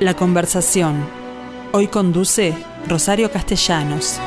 La conversación. Hoy conduce Rosario Castellanos.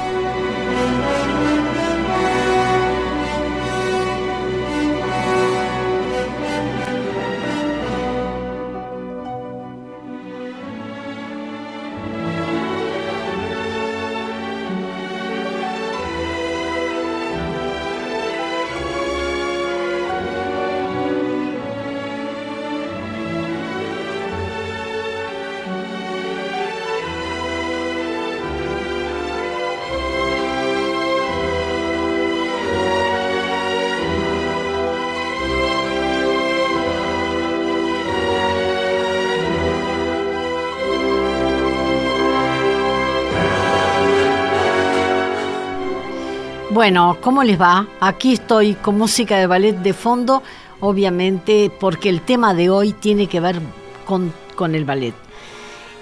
Bueno, ¿cómo les va? Aquí estoy con música de ballet de fondo, obviamente porque el tema de hoy tiene que ver con, el ballet.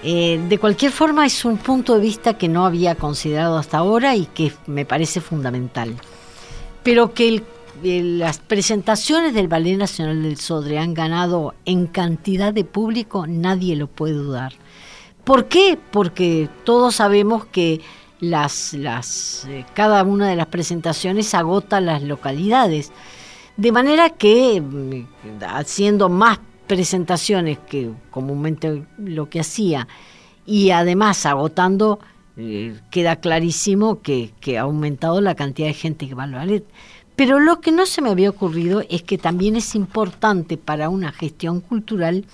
Eh, de cualquier forma es un punto de vista que no había considerado hasta ahora y que me parece fundamental. Pero que las presentaciones del Ballet Nacional del Sodre han ganado en cantidad de público, nadie lo puede dudar. ¿Por qué? Porque todos sabemos que las, las, eh, cada una de las presentaciones agota las localidades. De manera que mm, haciendo más presentaciones que comúnmente lo que hacía y además agotando, eh, queda clarísimo que, que, ha aumentado la cantidad de gente que va al ballet. Pero lo que no se me había ocurrido es que también es importante para una gestión cultural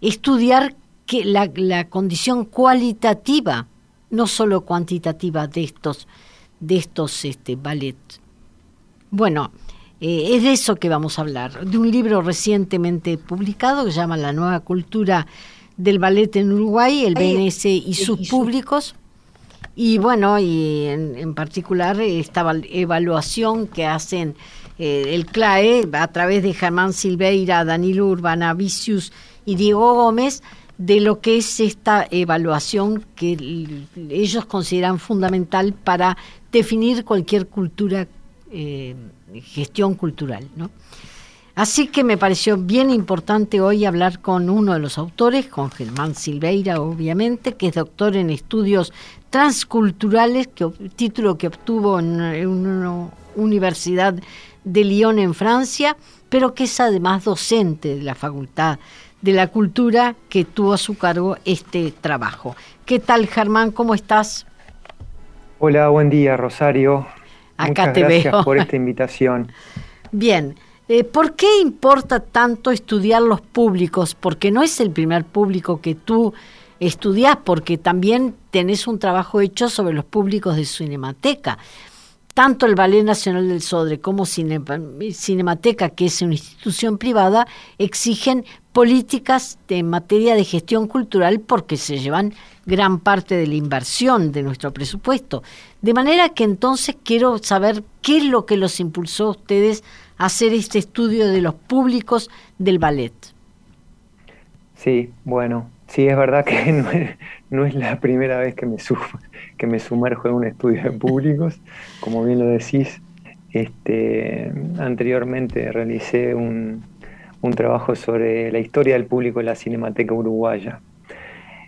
estudiar que la, la condición cualitativa no solo cuantitativa de estos, de estos este, ballets. Bueno, eh, es de eso que vamos a hablar, de un libro recientemente publicado que se llama La nueva cultura del ballet en Uruguay, el BNS y sus públicos. Y bueno, y en, particular esta evaluación que hacen eh, el CLAE a través de Germán Silveira, Danilo Urbana Vicius y Diego Gómez, de lo que es esta evaluación que ellos consideran fundamental para definir cualquier cultura, eh, gestión cultural. ¿no? Así que me pareció bien importante hoy hablar con uno de los autores, con Germán Silveira, obviamente, que es doctor en estudios transculturales, que, título que obtuvo en, en una universidad de Lyon en Francia, pero que es además docente de la Facultad de la Cultura que tuvo a su cargo este trabajo. ¿Qué tal, Germán? ¿Cómo estás? Hola, buen día, Rosario. Acá Muchas te gracias por esta invitación. Bien. Eh, ¿Por qué importa tanto estudiar los públicos? Porque no es el primer público que tú estudias, porque también tenés un trabajo hecho sobre los públicos de Cinemateca tanto el Ballet Nacional del Sodre como Cinemateca, que es una institución privada, exigen políticas en materia de gestión cultural porque se llevan gran parte de la inversión de nuestro presupuesto. De manera que entonces quiero saber qué es lo que los impulsó a ustedes a hacer este estudio de los públicos del ballet. Sí, bueno, sí es verdad que no es, la primera vez que me, que me sumerjo en un estudio de públicos, como bien lo decís. Este, anteriormente realicé un, trabajo sobre la historia del público en la Cinemateca Uruguaya.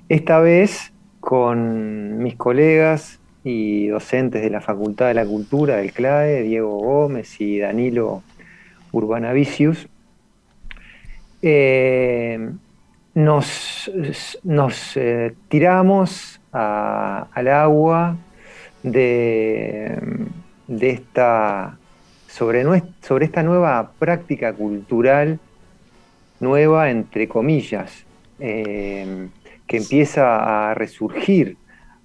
Esta vez con mis colegas y docentes de la Facultad de la Cultura del CLAE, Diego Gómez y Danilo Urbanavicius, eh, nos, nos eh, tiramos al agua de, de esta, sobre, sobre esta nueva práctica cultural nueva, entre comillas, eh, que empieza a resurgir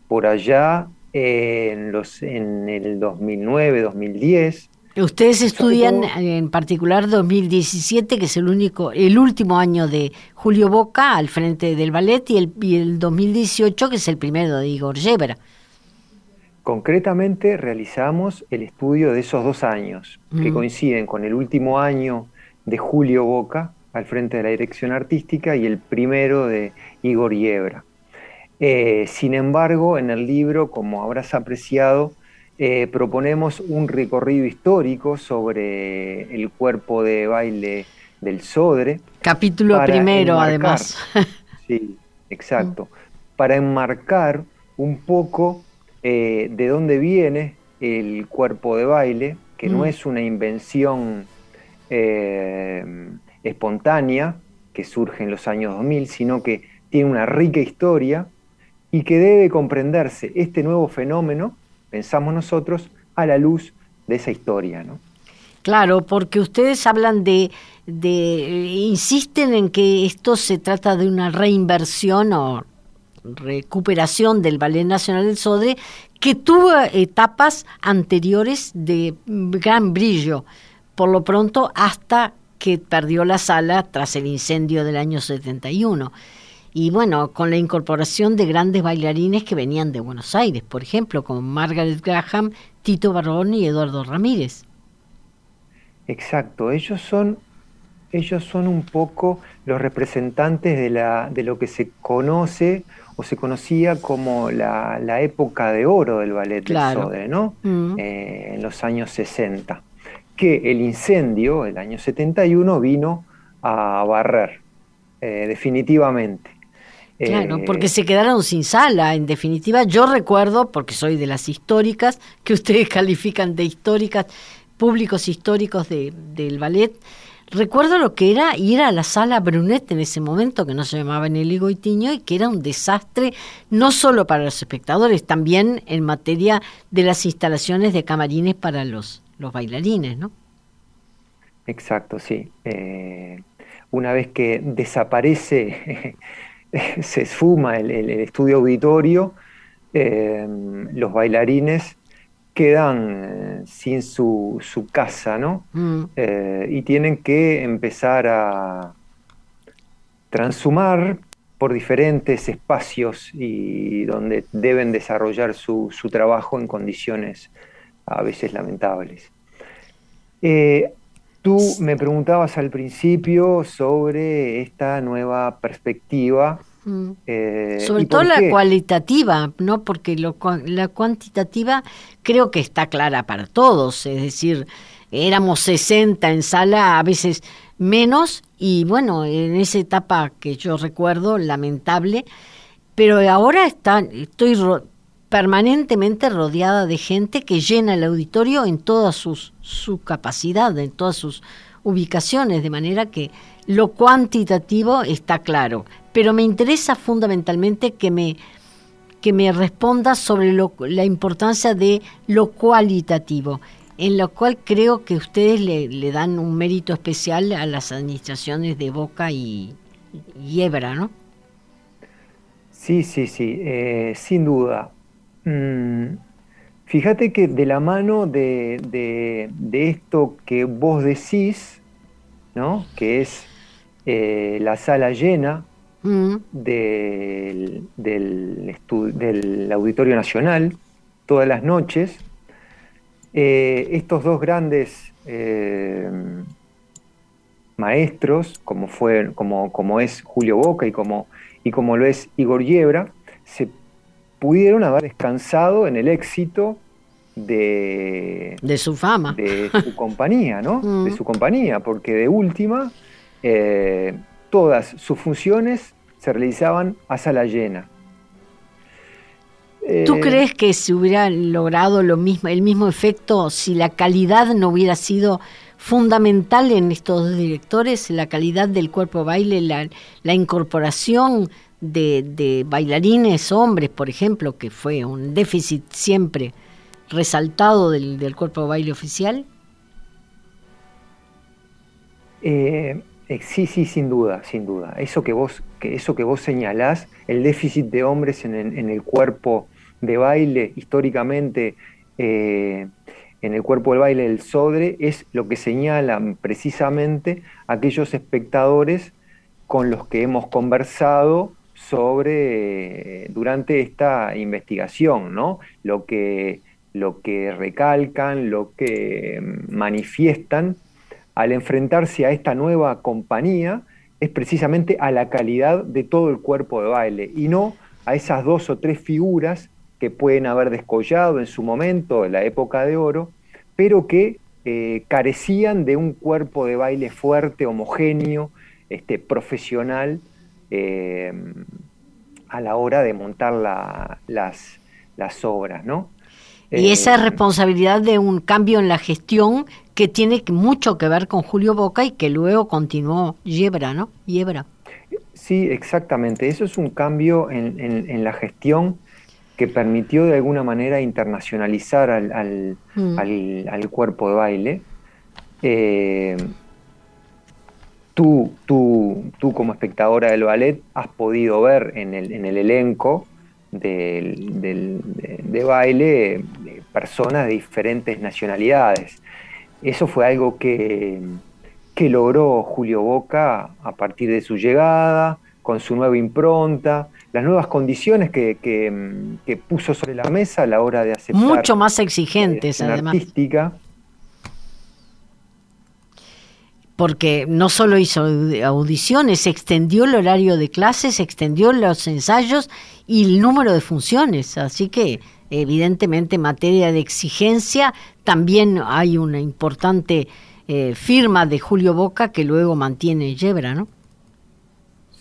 por allá en, los, en el 2009, 2010. Ustedes estudian en particular 2017, que es el único, el último año de Julio Boca al frente del ballet, y el, el 2018, que es el primero de Igor Yebra. Concretamente realizamos el estudio de esos dos años, que coinciden con el último año de Julio Boca, al frente de la dirección artística y el primero de Igor Yebra. Eh, sin embargo, en el libro, como habrás apreciado, eh, proponemos un recorrido histórico sobre el cuerpo de baile del Sodre. Capítulo primero, además. sí, exacto, para enmarcar un poco eh, de dónde viene el cuerpo de baile, que no mm. es una invención eh, espontánea que surge en los años 2000, sino que tiene una rica historia y que debe comprenderse este nuevo fenómeno, pensamos nosotros, a la luz de esa historia. ¿no? Claro, porque ustedes hablan de, de, insisten en que esto se trata de una reinversión o recuperación del Ballet Nacional del Sodre que tuvo etapas anteriores de gran brillo, por lo pronto hasta que perdió la sala tras el incendio del año 71. Y bueno, con la incorporación de grandes bailarines que venían de Buenos Aires, por ejemplo, como Margaret Graham, Tito Barrón y Eduardo Ramírez. Exacto, ellos son, ellos son un poco los representantes de, la, de lo que se conoce o se conocía como la, época de oro del ballet del Sodre, ¿no? Mm. Eh, en los años 60. Que el incendio, el año 71, vino a barrer, eh, definitivamente. Claro, eh, porque se quedaron sin sala, en definitiva. Yo recuerdo, porque soy de las históricas, que ustedes califican de históricas, públicos históricos de, del ballet, Recuerdo lo que era ir a la sala Brunet en ese momento, que no se llamaba Nelly Goitiño, y que era un desastre no solo para los espectadores, también en materia de las instalaciones de camarines para los, los bailarines, ¿no? Exacto, sí. Eh, una vez que desaparece, se esfuma el, estudio auditorio, eh, los bailarines quedan eh, sin su, casa, ¿no? Mm. Eh, y tienen que empezar a transumar por diferentes espacios y donde deben desarrollar su, trabajo en condiciones a veces lamentables. Eh, tú me preguntabas al principio sobre esta nueva perspectiva Mm. Eh, Sobre todo la cualitativa, ¿no? Porque lo, la cuantitativa creo que está clara para todos, es decir, éramos 60 en sala, a veces menos, y bueno, en esa etapa que yo recuerdo, lamentable, pero ahora está, estoy permanentemente rodeada de gente que llena el auditorio en toda sus, su capacidad, en todas sus ubicaciones, de manera que lo cuantitativo está claro pero me interesa fundamentalmente que me, que me responda sobre la importancia de lo cualitativo, en lo cual creo que ustedes le, dan un mérito especial a las administraciones de Boca y, y ¿no? Sí, sí, sí, eh, sin duda. Mm, fíjate que de la mano de, de, esto que vos decís, ¿no? que es eh, la sala llena, del, del, Auditorio Nacional todas las noches. Eh, estos dos grandes eh, maestros, como, fue, como, como es Julio Boca y como, y como lo es Igor Yebra, se pudieron haber descansado en el éxito de, de su fama. De su compañía, ¿no? De su compañía, porque de última, eh, todas sus funciones se realizaban a sala llena. ¿Tú eh, crees que se hubiera logrado lo mismo, el mismo efecto si la calidad no hubiera sido fundamental en estos dos directores, la calidad del cuerpo de baile, la, incorporación de, bailarines hombres, por ejemplo, que fue un déficit siempre resaltado del, del cuerpo de baile oficial? Eh, eh, sí, sí, sin duda, sin duda. Eso que vos, que eso que vos señalás, el déficit de hombres en, el cuerpo de baile, históricamente eh, en el cuerpo del baile del Sodre, es lo que señalan precisamente aquellos espectadores con los que hemos conversado sobre eh, durante esta investigación, ¿no? Lo que, lo que recalcan, lo que manifiestan al enfrentarse a esta nueva compañía es precisamente a la calidad de todo el cuerpo de baile y no a esas dos o tres figuras que pueden haber descollado en su momento, en la época de oro, pero que eh, carecían de un cuerpo de baile fuerte, homogéneo, este, profesional, eh, a la hora de montar las, las obras, ¿no? Y esa es responsabilidad de un cambio en la gestión que tiene mucho que ver con Julio Boca y que luego continuó Yebra, ¿no? Yebra. Sí, exactamente. Eso es un cambio en, la gestión que permitió de alguna manera internacionalizar al, mm. cuerpo de baile. Eh, tú, tú, tú, como espectadora del ballet has podido ver en el, en el elenco del, de, baile personas de diferentes nacionalidades. Eso fue algo que, que logró Julio Boca a partir de su llegada, con su nueva impronta, las nuevas condiciones que, que, puso sobre la mesa a la hora de aceptar. Mucho más exigentes, además. Artística. Porque no solo hizo audiciones, extendió el horario de clases, extendió los ensayos y el número de funciones. Así que, evidentemente, en materia de exigencia, también hay una importante eh, firma de Julio Boca que luego mantiene Yebra, ¿no?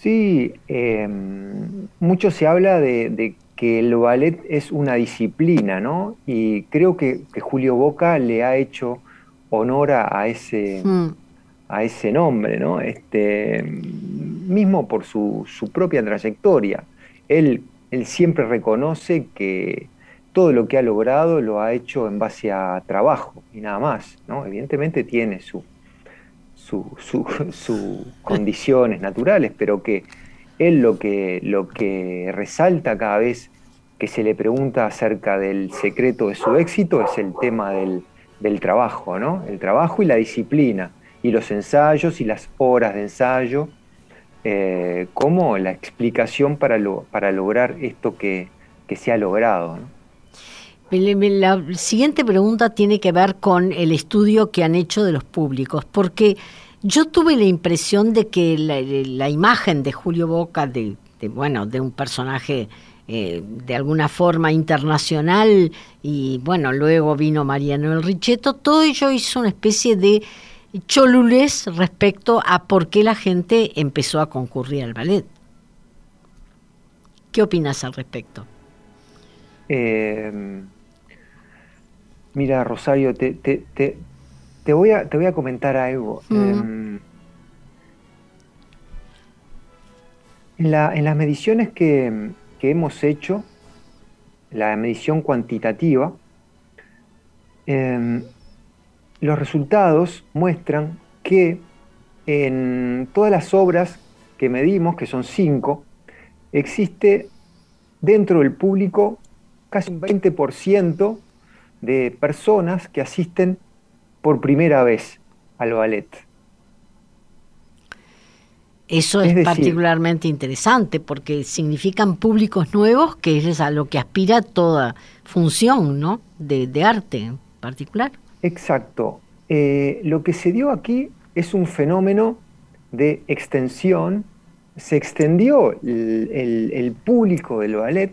Sí, em, mucho se habla de, que el ballet es una disciplina, ¿no? Y creo que, Julio Boca le ha hecho honor a, ese, hmm. a ese nombre, ¿no? Este, mismo por su, su propia trayectoria. Él, él siempre reconoce que todo lo que ha logrado lo ha hecho en base a trabajo y nada más, ¿no? Evidentemente tiene su, sus condiciones naturales, pero que él lo que, lo que resalta cada vez que se le pregunta acerca del secreto de su éxito es el tema del, trabajo, ¿no? El trabajo y la disciplina, y los ensayos y las horas de ensayo, eh, como la explicación para, para lograr esto que, que se ha logrado. ¿no? La siguiente pregunta tiene que ver con el estudio que han hecho de los públicos, porque yo tuve la impresión de que la, imagen de Julio Boca, de, bueno, de un personaje eh, de alguna forma internacional, y bueno, luego vino Mariano El Richetto, todo ello hizo una especie de cholulés respecto a por qué la gente empezó a concurrir al ballet. ¿Qué opinas al respecto? Eh, Mira, Rosario, te, te, te, voy, a, te voy a comentar algo. Em, en, las mediciones que, hemos hecho, la medición cuantitativa, em, los resultados muestran que en todas las obras que medimos, que son cinco, existe dentro del público casi un 20% de personas que asisten por primera vez al ballet. Eso es, particularmente interesante porque significan públicos nuevos, que es a lo que aspira toda función ¿no? de, arte en particular. Exacto. Eh, lo que se dio aquí es un fenómeno de extensión. Se extendió el público del ballet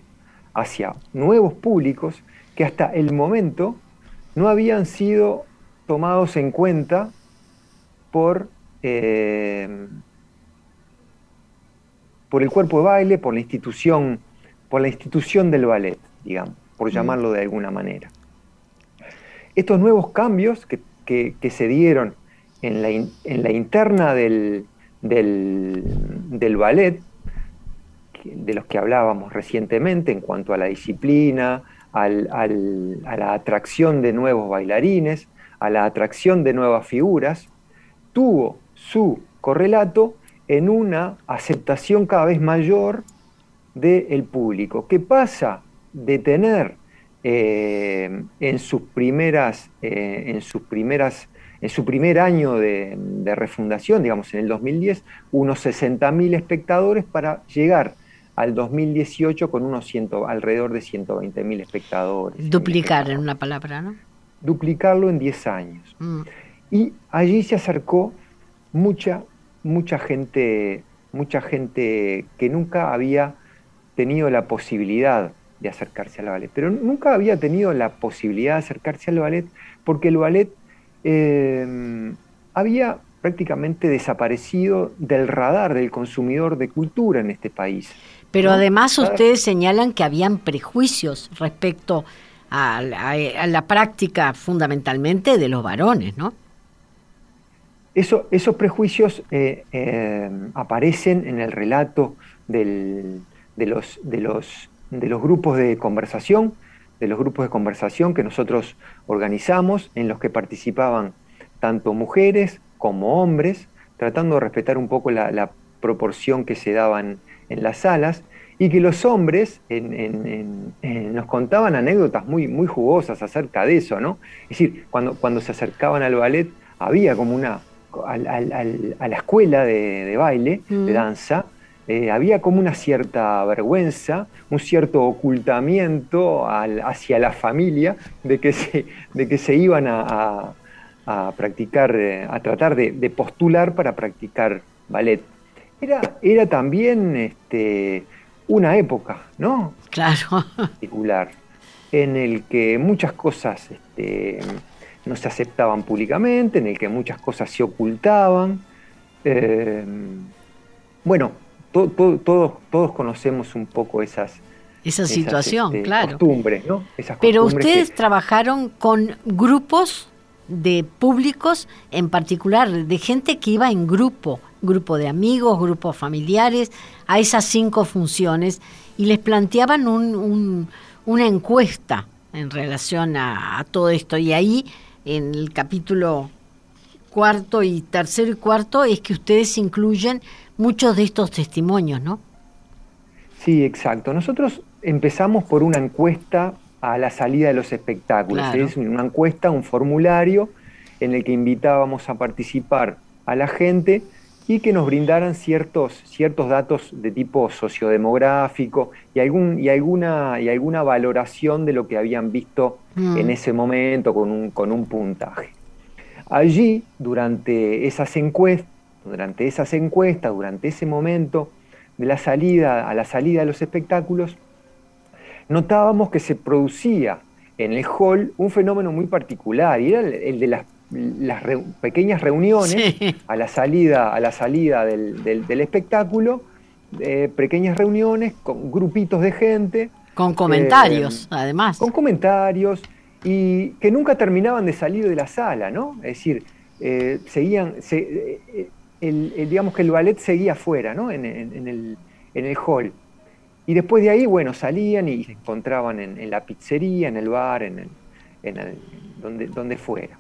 hacia nuevos públicos que hasta el momento no habían sido tomados en cuenta por, eh, por el cuerpo de baile, por la institución, por la institución del ballet, digamos, por mm. llamarlo de alguna manera. Estos nuevos cambios que, se dieron en la, en la interna del, del, del ballet, de los que hablábamos recientemente en cuanto a la disciplina, a la atracción de nuevos bailarines, a la atracción de nuevas figuras, tuvo su correlato en una aceptación cada vez mayor del público. ¿Qué pasa de tener eh, en sus primeras, eh, en sus primeras, en su primer año de, de refundación, digamos en el 2010, unos 60.000 espectadores para llegar al 2018 con unos ciento, alrededor de 120 mil espectadores. Duplicar en una palabra, ¿no? Duplicarlo en 10 años. Mm. Y allí se acercó mucha, mucha gente, mucha gente que nunca había tenido la posibilidad de acercarse al ballet, pero nunca había tenido la posibilidad de acercarse al ballet porque el ballet eh, había prácticamente desaparecido del radar del consumidor de cultura en este país. Pero además ustedes señalan que habían prejuicios respecto a, la práctica fundamentalmente de los varones, ¿no? Eso, esos prejuicios eh, eh, aparecen en el relato de, los, de, los, de los grupos de conversación, de los grupos de conversación que nosotros organizamos, en los que participaban tanto mujeres como hombres, tratando de respetar un poco la, proporción que se daban en las salas, y que los hombres nos contaban anécdotas muy, muy jugosas acerca de eso, ¿no? Es decir, cuando, cuando se acercaban al ballet, había como una, a la escuela de, baile, de mm. danza, eh, había como una cierta vergüenza, un cierto ocultamiento hacia la familia de que se, de que se iban a, practicar, eh, a tratar de, postular para practicar ballet. Era, era también este, una época, ¿no? Claro. Particular, en el que muchas cosas este, no se aceptaban públicamente, en el que muchas cosas se ocultaban. Eh, bueno, todos, todos conocemos un poco esas, esa situación, este, claro. Costumbres, ¿no? Pero ustedes trabajaron con grupos de públicos, en particular de gente que iba en grupo, grupo de amigos, grupos familiares, a esas cinco funciones y les planteaban un, una encuesta en relación a, todo esto. Y ahí, en el capítulo cuarto y tercero y cuarto, es que ustedes incluyen muchos de estos testimonios, ¿no? Sí, exacto. Nosotros empezamos por una encuesta a la salida de los espectáculos. Es una encuesta, un formulario en el que invitábamos a participar a la gente y que nos brindaran ciertos, ciertos datos de tipo sociodemográfico y, algún, y, alguna, y alguna valoración de lo que habían visto mm. en ese momento con un, con un puntaje. Allí, durante esas encuestas, durante esas encuestas, durante ese momento de la salida, a la salida de los espectáculos, notábamos que se producía en el hall un fenómeno muy particular y era el, de las, pequeñas reuniones a la salida, a la salida del, espectáculo, pequeñas reuniones con grupitos de gente. Con comentarios, eh, además. Con comentarios y que nunca terminaban de salir de la sala, ¿no? Es decir, eh, seguían, eh, digamos que el ballet seguía afuera, ¿no? En, el, en el hall. Y después de ahí, bueno, salían y se encontraban en, la pizzería, en el bar, en, el, donde, donde fuera.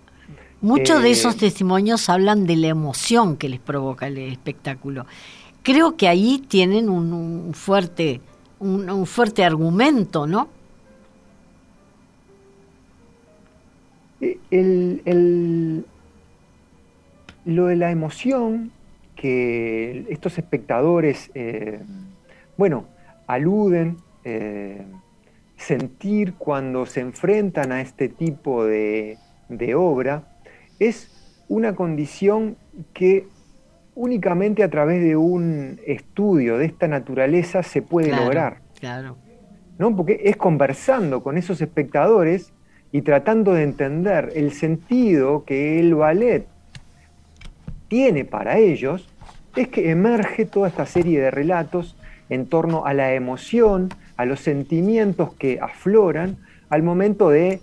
Muchos de esos eh, testimonios hablan de la emoción que les provoca el espectáculo. Creo que ahí tienen un, fuerte, un, fuerte argumento, ¿no? Eh, el, lo de la emoción que estos espectadores, eh, bueno, aluden, eh, sentir cuando se enfrentan a este tipo de, obra, es una condición que únicamente a través de un estudio de esta naturaleza se puede lograr. Claro. ¿no? Porque es conversando con esos espectadores y tratando de entender el sentido que el ballet tiene para ellos, es que emerge toda esta serie de relatos en torno a la emoción, a los sentimientos que afloran al momento de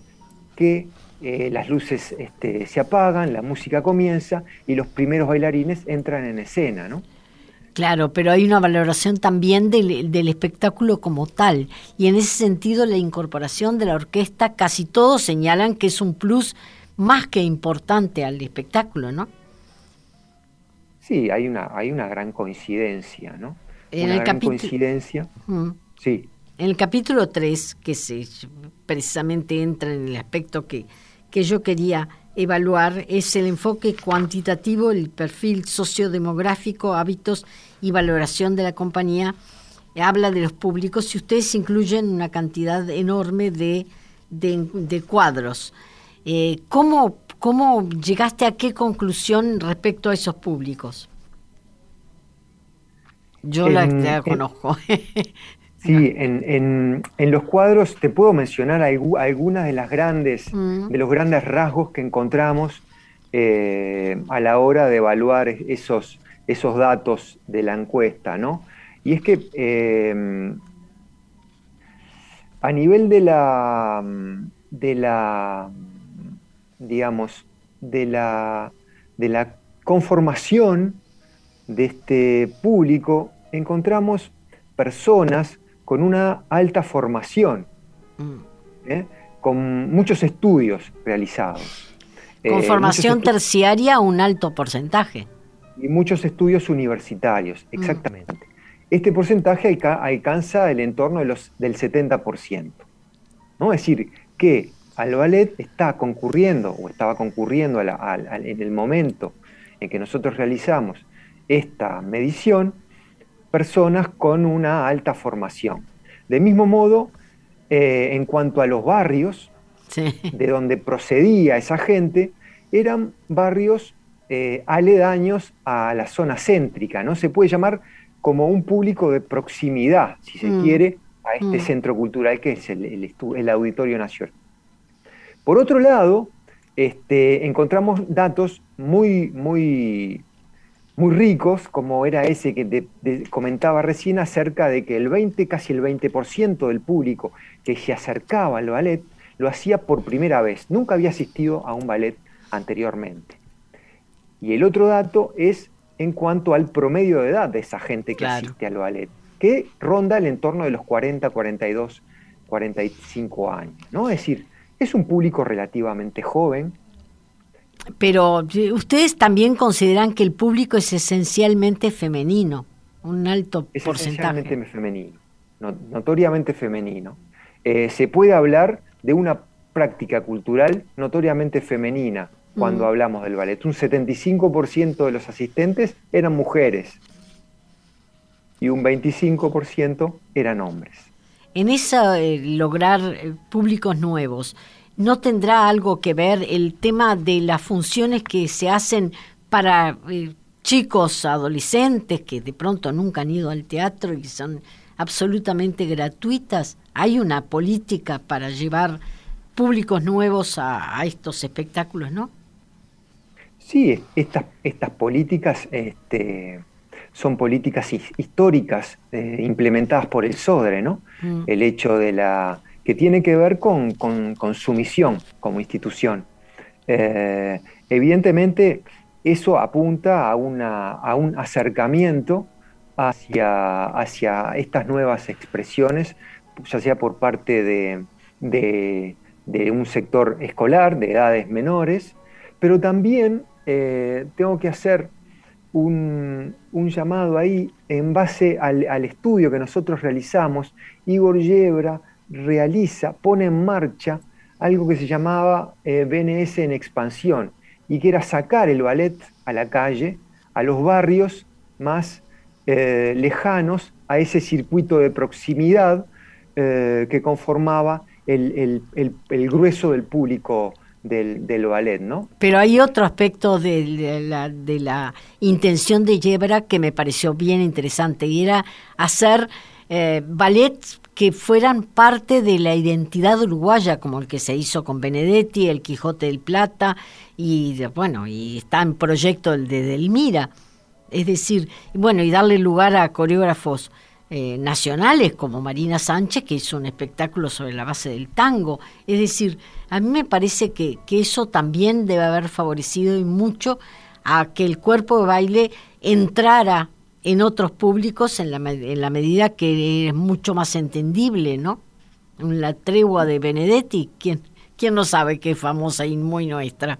que eh, las luces este, se apagan, la música comienza y los primeros bailarines entran en escena, ¿no? Claro, pero hay una valoración también del, del, espectáculo como tal. Y en ese sentido, la incorporación de la orquesta, casi todos señalan que es un plus más que importante al espectáculo, ¿no? Sí, hay una, hay una gran coincidencia, ¿no? en el capítulo, coincidencia. Mm. Sí. En el capítulo 3, que se precisamente entra en el aspecto que, que yo quería evaluar, es el enfoque cuantitativo, el perfil sociodemográfico, hábitos y valoración de la compañía. Habla de los públicos y ustedes incluyen una cantidad enorme de, de, cuadros. Eh, ¿cómo, ¿Cómo llegaste a qué conclusión respecto a esos públicos? Yo la, conozco. sí, en, los cuadros te puedo mencionar algunas de las grandes, mm. de los grandes rasgos que encontramos eh, a la hora de evaluar esos, esos datos de la encuesta, ¿no? Y es que eh, a nivel de la, de la, digamos, de la, de la conformación de este público, encontramos personas con una alta formación, mm. ¿eh? con muchos estudios realizados. Con eh, formación terciaria, un alto porcentaje. Y muchos estudios universitarios, mm. exactamente. Este porcentaje alcanza el entorno de los, del 70%. ¿no? Es decir, que al ballet está concurriendo, o estaba concurriendo en el momento en que nosotros realizamos esta medición, personas con una alta formación. De mismo modo, eh, en cuanto a los barrios, de donde procedía esa gente, eran barrios eh, aledaños a la zona céntrica, ¿no? Se puede llamar como un público de proximidad, si se mm. quiere, a este mm. centro cultural que es el, Auditorio Nacional. Por otro lado, este, encontramos datos muy, muy, muy ricos, como era ese que te, comentaba recién, acerca de que el 20, casi el 20% del público que se acercaba al ballet lo hacía por primera vez, nunca había asistido a un ballet anteriormente. Y el otro dato es en cuanto al promedio de edad de esa gente que asiste al ballet, que ronda el entorno de los 40, 42, 45 años. ¿no? Es decir, es un público relativamente joven. Pero ustedes también consideran que el público es esencialmente femenino, un alto es porcentaje. Esencialmente femenino, notoriamente femenino. Eh, se puede hablar de una práctica cultural notoriamente femenina, cuando hablamos del ballet. Un 75% de los asistentes eran mujeres y un 25% eran hombres. En esa eh, lograr eh, públicos nuevos, ¿no tendrá algo que ver el tema de las funciones que se hacen para eh, chicos adolescentes que de pronto nunca han ido al teatro y son absolutamente gratuitas? ¿Hay una política para llevar públicos nuevos a estos espectáculos, no? Sí, estas, estas políticas este, son políticas históricas eh, implementadas por el SODRE, ¿no? Mm. El hecho de la. Que tiene que ver con, su misión como institución. Eh, evidentemente, eso apunta a, una, a un acercamiento hacia, hacia, estas nuevas expresiones, ya sea por parte de, de un sector escolar de edades menores, pero también eh, tengo que hacer un, llamado ahí en base al, estudio que nosotros realizamos. Igor Yebra realiza, pone en marcha algo que se llamaba eh, BNS en expansión y que era sacar el ballet a la calle, a los barrios más eh, lejanos, a ese circuito de proximidad que conformaba el, grueso del público del, ballet, ¿no? Pero hay otro aspecto de, la, de la intención de Yebra que me pareció bien interesante y era hacer eh, ballets que fueran parte de la identidad uruguaya, como el que se hizo con Benedetti, el Quijote del Plata, y bueno, y está en proyecto el de Delmira. Es decir, bueno, y darle lugar a coreógrafos eh, nacionales como Marina Sánchez, que hizo un espectáculo sobre la base del tango. Es decir, a mí me parece que, eso también debe haber favorecido y mucho a que el cuerpo de baile entrara en otros públicos en la, en la medida que es mucho más entendible, ¿no? La tregua de Benedetti, ¿quién, quién no sabe que es famosa y muy nuestra?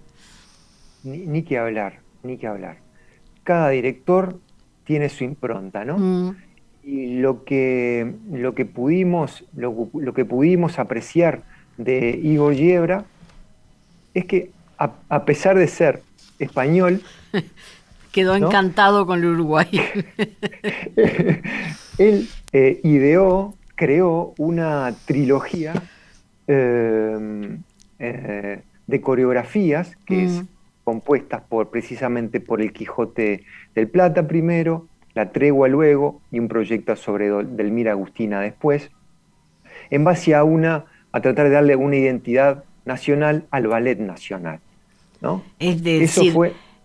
Ni, que hablar, ni que hablar. Cada director tiene su impronta, ¿no? Mm y lo que, lo que, pudimos, lo, que pudimos apreciar de Igor Yebra es que a, pesar de ser español... Quedó encantado con el Uruguay. él eh, ideó, creó una trilogía eh, eh, de coreografías que es mm. compuesta por, precisamente por el Quijote del Plata primero, la Tregua luego y un proyecto sobre Delmira Agustina después, en base a una, a tratar de darle una identidad nacional al ballet nacional. ¿no? Es decir,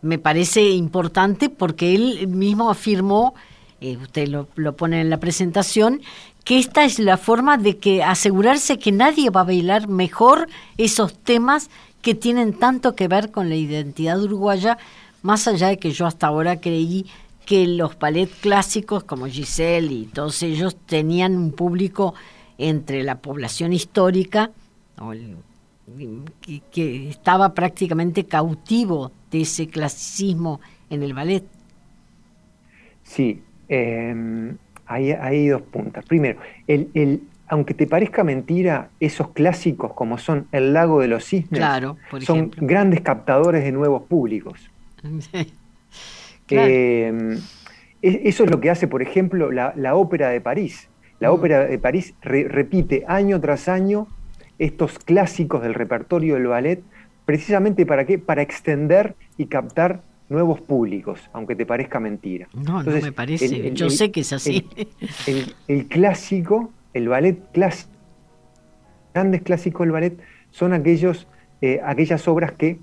me parece importante porque él mismo afirmó eh, usted lo, lo pone en la presentación, que esta es la forma de que asegurarse que nadie va a bailar mejor esos temas que tienen tanto que ver con la identidad uruguaya, más allá de que yo hasta ahora creí que los ballet clásicos como Giselle y todos ellos tenían un público entre la población histórica que, estaba prácticamente cautivo de ese clasicismo en el ballet. Sí, em, hay, dos puntas. Primero, el, aunque te parezca mentira, esos clásicos como son El lago de los cisnes son grandes captadores de nuevos públicos. Em, e, eso es lo que hace, por ejemplo, la, ópera de París. La mm. ópera de París repite año tras año estos clásicos del repertorio del ballet, precisamente para qué? Para extender y captar nuevos públicos, aunque te parezca mentira. No, no me parece, yo sé que es así. El, clásico, el ballet clásico, grandes clásicos del ballet son aquellos, eh, aquellas obras que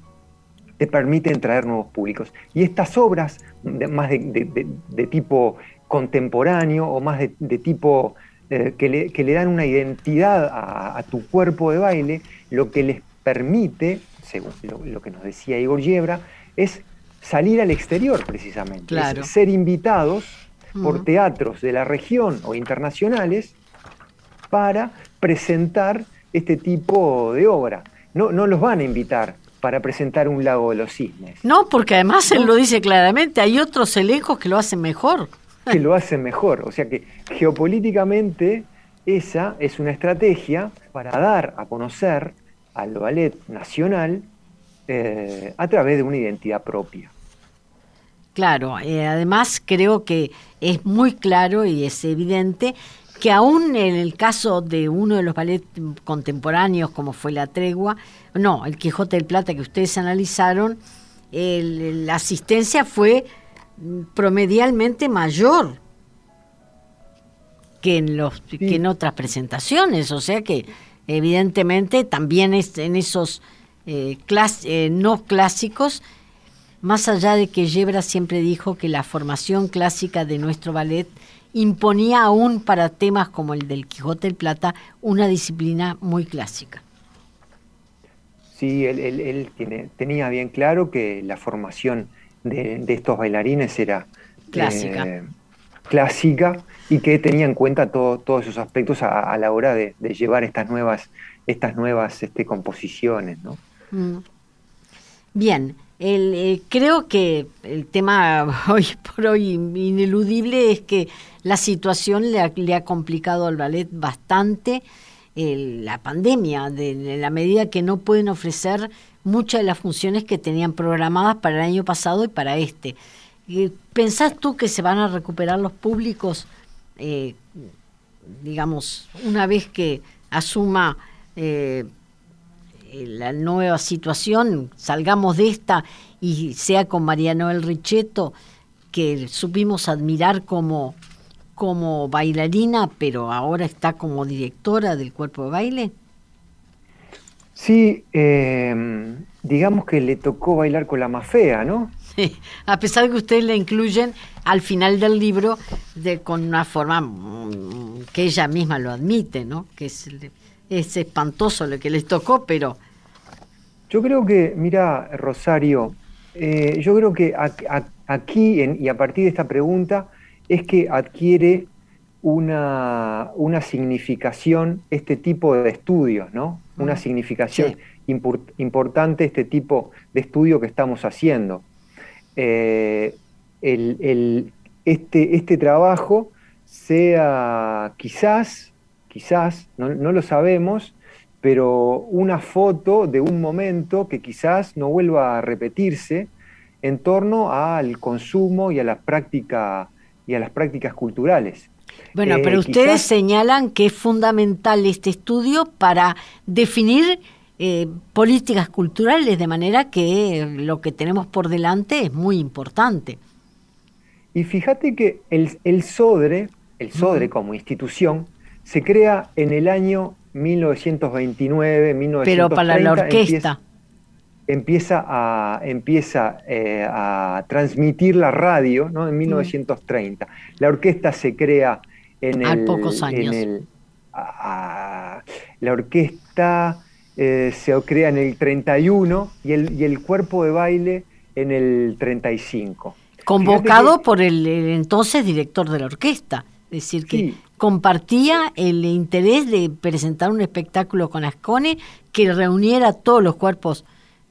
te permiten traer nuevos públicos. Y estas obras, más de, tipo contemporáneo o más de, tipo eh, que, le, dan una identidad a, tu cuerpo de baile, lo que les permite, según lo, que nos decía Igor Yebra, es salir al exterior precisamente, ser invitados por teatros de la región o internacionales para presentar este tipo de obra. No, no los van a invitar para presentar un lago de los cisnes. No, porque además él lo dice claramente, hay otros elencos que lo hacen mejor. Que lo hacen mejor. O sea que geopolíticamente esa es una estrategia para dar a conocer al ballet nacional eh, a través de una identidad propia. Claro, eh, además creo que es muy claro y es evidente que aún en el caso de uno de los ballets contemporáneos como fue La Tregua, no, el Quijote del Plata que ustedes analizaron, la asistencia fue promedialmente mayor que en, los, que en otras presentaciones, o sea que evidentemente también es en esos eh, eh, no clásicos, más allá de que Yebra siempre dijo que la formación clásica de nuestro ballet imponía aún para temas como el del Quijote del Plata una disciplina muy clásica. Sí, él, tiene, tenía bien claro que la formación de, estos bailarines era clásica. Eh, clásica y que tenía en cuenta todos esos aspectos a, la hora de, llevar estas nuevas, estas nuevas este, composiciones. ¿no? Mm. Bien, el, eh, creo que el tema hoy por hoy ineludible es que la situación le ha, le ha complicado al ballet bastante la pandemia, de, la medida que no pueden ofrecer muchas de las funciones que tenían programadas para el año pasado y para este. ¿Pensás tú que se van a recuperar los públicos, eh, digamos, una vez que asuma eh, la nueva situación, salgamos de esta y sea con María Noel Richetto, que supimos admirar como como bailarina, pero ahora está como directora del cuerpo de baile? Sí, eh, digamos que le tocó bailar con la más fea, ¿no? Sí, a pesar de que ustedes la incluyen al final del libro de, con una forma mm, que ella misma lo admite, ¿no? Que es, es espantoso lo que les tocó, pero... Yo creo que, mira, Rosario, eh, yo creo que aquí, y a partir de esta pregunta, es que adquiere una, significación este tipo de estudios, ¿no? Una significación importante este tipo de estudio que estamos haciendo. Eh, este, este, trabajo sea quizás, quizás, no, lo sabemos, pero una foto de un momento que quizás no vuelva a repetirse en torno al consumo y a la práctica y a las prácticas culturales. Bueno, pero eh, ustedes señalan que es fundamental este estudio para definir eh, políticas culturales, de manera que lo que tenemos por delante es muy importante. Y fíjate que el, el SODRE, el SODRE como institución, se crea en el año 1929, 1930. Pero para la orquesta. empieza a, empieza, eh, a transmitir la radio ¿no? en 1930. La orquesta se crea en A el... pocos años. en el- a- la orquesta eh, se crea en el 31 y el, y el cuerpo de baile en el 35. Convocado que- por el, el entonces director de la orquesta. Es decir, que Sí. compartía el interés de presentar un espectáculo con Ascone que reuniera todos los cuerpos,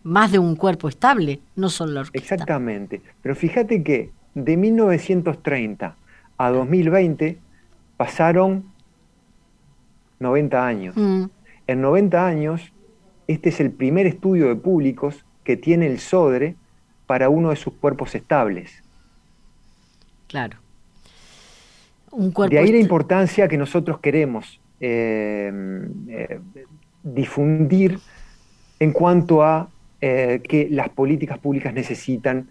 más de un cuerpo estable, no solo la orquesta. Exactamente. Pero fíjate que de 1930 a 2020 pasaron 90 años. Mm, En 90 años, este es el primer estudio de públicos que tiene el SODRE para uno de sus cuerpos estables. claro. Un cuerpo De ahí la importancia que nosotros queremos eh, eh, difundir en cuanto a eh, que las políticas públicas necesitan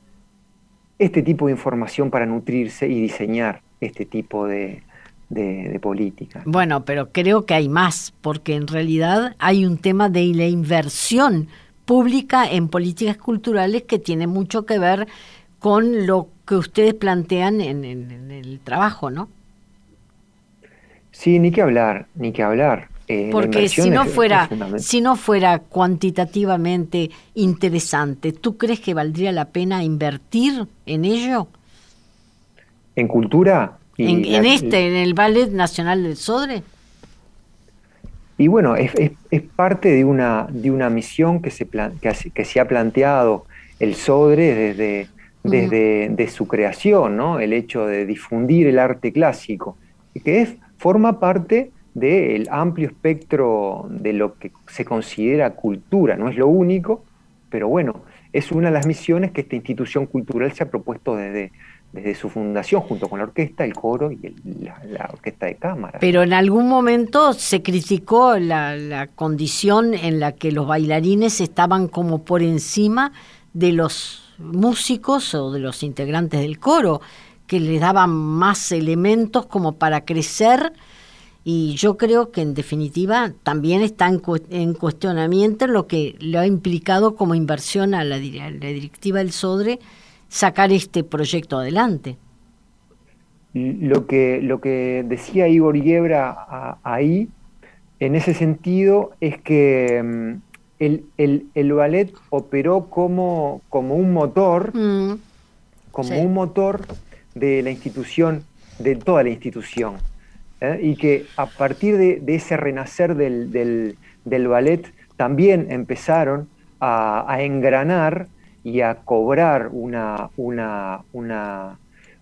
este tipo de información para nutrirse y diseñar este tipo de, de, de políticas. Bueno, pero creo que hay más, porque en realidad hay un tema de la inversión pública en políticas culturales que tiene mucho que ver con lo que ustedes plantean en, en- en el trabajo, ¿no? Sí, ni que hablar, ni que hablar. Porque si no fuera, si no fuera cuantitativamente interesante, ¿tú crees que valdría la pena invertir en ello? En cultura. y En, la- en este, en el Ballet Nacional del Sodre. Y bueno, es, es- es parte de una, de una misión que se, plan- que, que se ha planteado el SODRE desde, desde de su creación, ¿no? El hecho de difundir el arte clásico, que es, forma parte del amplio espectro de lo que se considera cultura, no es lo único, pero bueno, es una de las misiones que esta institución cultural se ha propuesto desde, desde su fundación, junto con la orquesta, el coro y la, la orquesta de cámara. Pero en algún momento se criticó la, la condición en la que los bailarines estaban como por encima de los músicos o de los integrantes del coro, que les daban más elementos como para crecer. Y yo creo que en definitiva también está en, cu- en cuestionamiento lo que le ha implicado como inversión a la, dir- a la directiva del SODRE sacar este proyecto adelante. Lo que, lo que decía Igor Yebra ahí, en ese sentido, es que mm, el, el- el ballet operó como, como un motor, Mm, como sí. un motor de la institución, de toda la institución. ¿Eh? Y que a partir de, de ese renacer del, del- del ballet también empezaron a, a engranar y a cobrar una, una, una,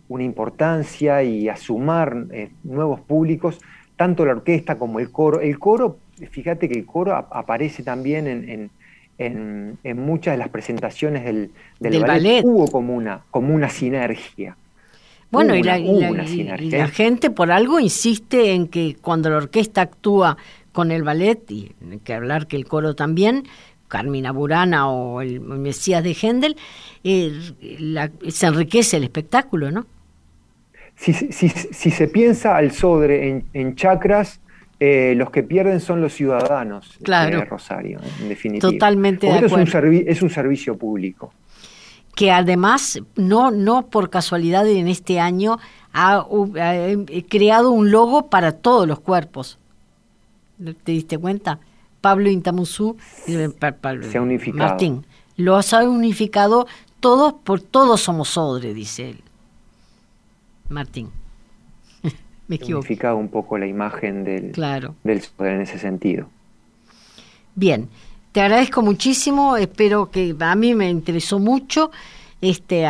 una importancia y a sumar eh, nuevos públicos, tanto la orquesta como el coro. El coro, fíjate que el coro ap- aparece también en, en- en- en muchas de las presentaciones del, del Del ballet. ballet. Hubo como una, como una sinergia. Bueno, y, la, una- y hubo la- una y- sinergia. y la gente por algo insiste en que cuando la orquesta actúa con el ballet, y hay que hablar que el coro también, Carmina Burana o el Mesías de Händel, eh, la- se enriquece el espectáculo, ¿no? Si, si- si se piensa al Sodre en, en chacras, eh, los que pierden son los ciudadanos Claro. de Rosario, en definitiva. Totalmente de esto es un, acuerdo. es un servicio público. Que además no no por casualidad en este año ha, eh, creado un logo para todos los cuerpos. ¿Te diste cuenta? Pablo Intamuzú, eh, Se ha unificado. Martín, los ha unificado todos por todos somos Odre, dice él. Martín. Me equivoco. Unificado un poco la imagen del, Claro. del en ese sentido. Bien, te agradezco muchísimo, espero que a mí me interesó mucho. Este,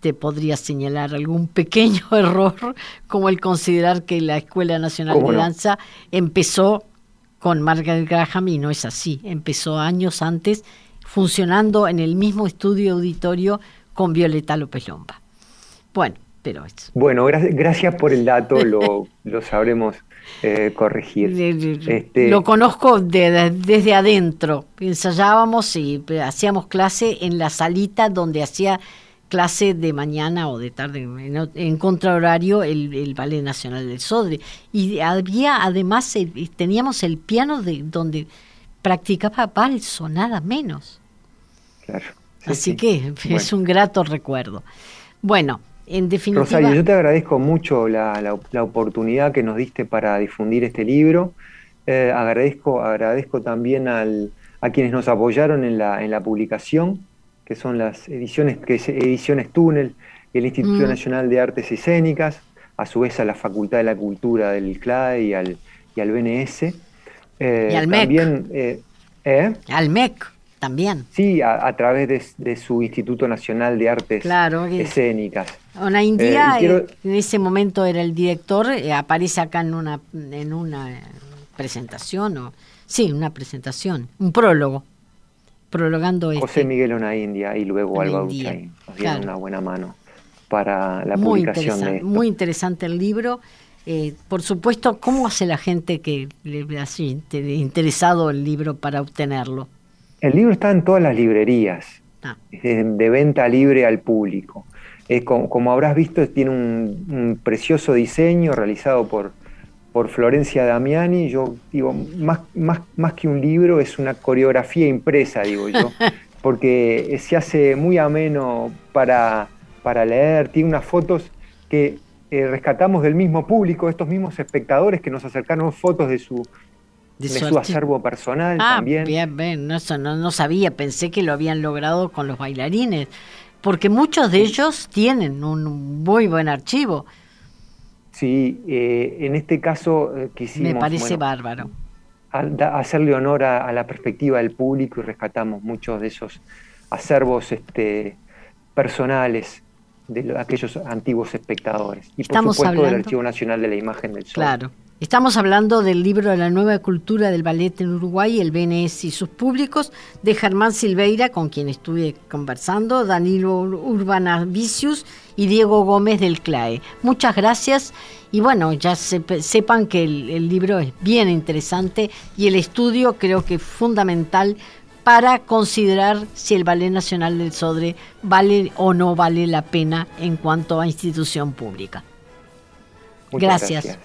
te podría señalar algún pequeño error, como el considerar que la Escuela Nacional ¿Cómo de no? Danza empezó con Margaret Graham y no es así, empezó años antes funcionando en el mismo estudio auditorio con Violeta López Lomba. Bueno, pero es Bueno, gra- gracias por el dato, lo, lo sabremos eh, corregir. Este- Lo conozco de- de- desde adentro. Ensayábamos y eh, hacíamos clase en la salita donde hacía clase de mañana o de tarde, en, en contrahorario, el, el Ballet Nacional del Sodre. Y había además, el- teníamos el piano de donde practicaba balso, nada menos. Claro. Así que es un grato recuerdo. Bueno, en definitiva... Rosario, yo te agradezco mucho la, la, oportunidad que nos diste para difundir este libro. Eh, agradezco, agradezco también al, a quienes nos apoyaron en la, en la publicación, que son las ediciones, que es Ediciones Túnel, el Instituto mm. Nacional de Artes Escénicas, a su vez a la Facultad de la Cultura del CLAE y al, y al BNS. Eh, y al MEC. También, eh, ¿eh? Al MEC también. Sí, a, través de, su Instituto Nacional de Artes Escénicas. Una India, en ese momento era el director, aparece acá en una, en una presentación, o sí, una presentación, un prólogo, prologando José Miguel Ona India y luego Alba Uchain nos dieron una buena mano para la publicación de Muy interesante el libro. Eh, por supuesto, ¿cómo hace la gente que le ha interesado el libro para obtenerlo? El libro está en todas las librerías, ah. de, venta libre al público. Como, habrás visto, tiene un, precioso diseño realizado por, por Florencia Damiani. Yo digo, más, más, más que un libro, es una coreografía impresa, digo yo, porque se hace muy ameno para para leer, tiene unas fotos que eh, rescatamos del mismo público, estos mismos espectadores que nos acercaron fotos de su, de, su, acervo personal ah, también. Bien, bien, no, no, no sabía, pensé que lo habían logrado con los bailarines, porque muchos de ellos tienen un muy buen archivo. Sí, eh, en este caso eh, quisimos... Me parece bárbaro. hacerle honor a, la perspectiva del público y rescatamos muchos de esos acervos este, personales de aquellos antiguos espectadores. Y por supuesto del Archivo Nacional de la Imagen del Sol. Claro. Estamos hablando del libro de la nueva cultura del ballet en Uruguay, el BNS y sus públicos, de Germán Silveira, con quien estuve conversando, Danilo Urbana Vicius y Diego Gómez del CLAE. Muchas gracias y bueno, ya sepan que el, el libro es bien interesante y el estudio creo que es fundamental para considerar si el Ballet Nacional del Sodre vale o no vale la pena en cuanto a institución pública. gracias.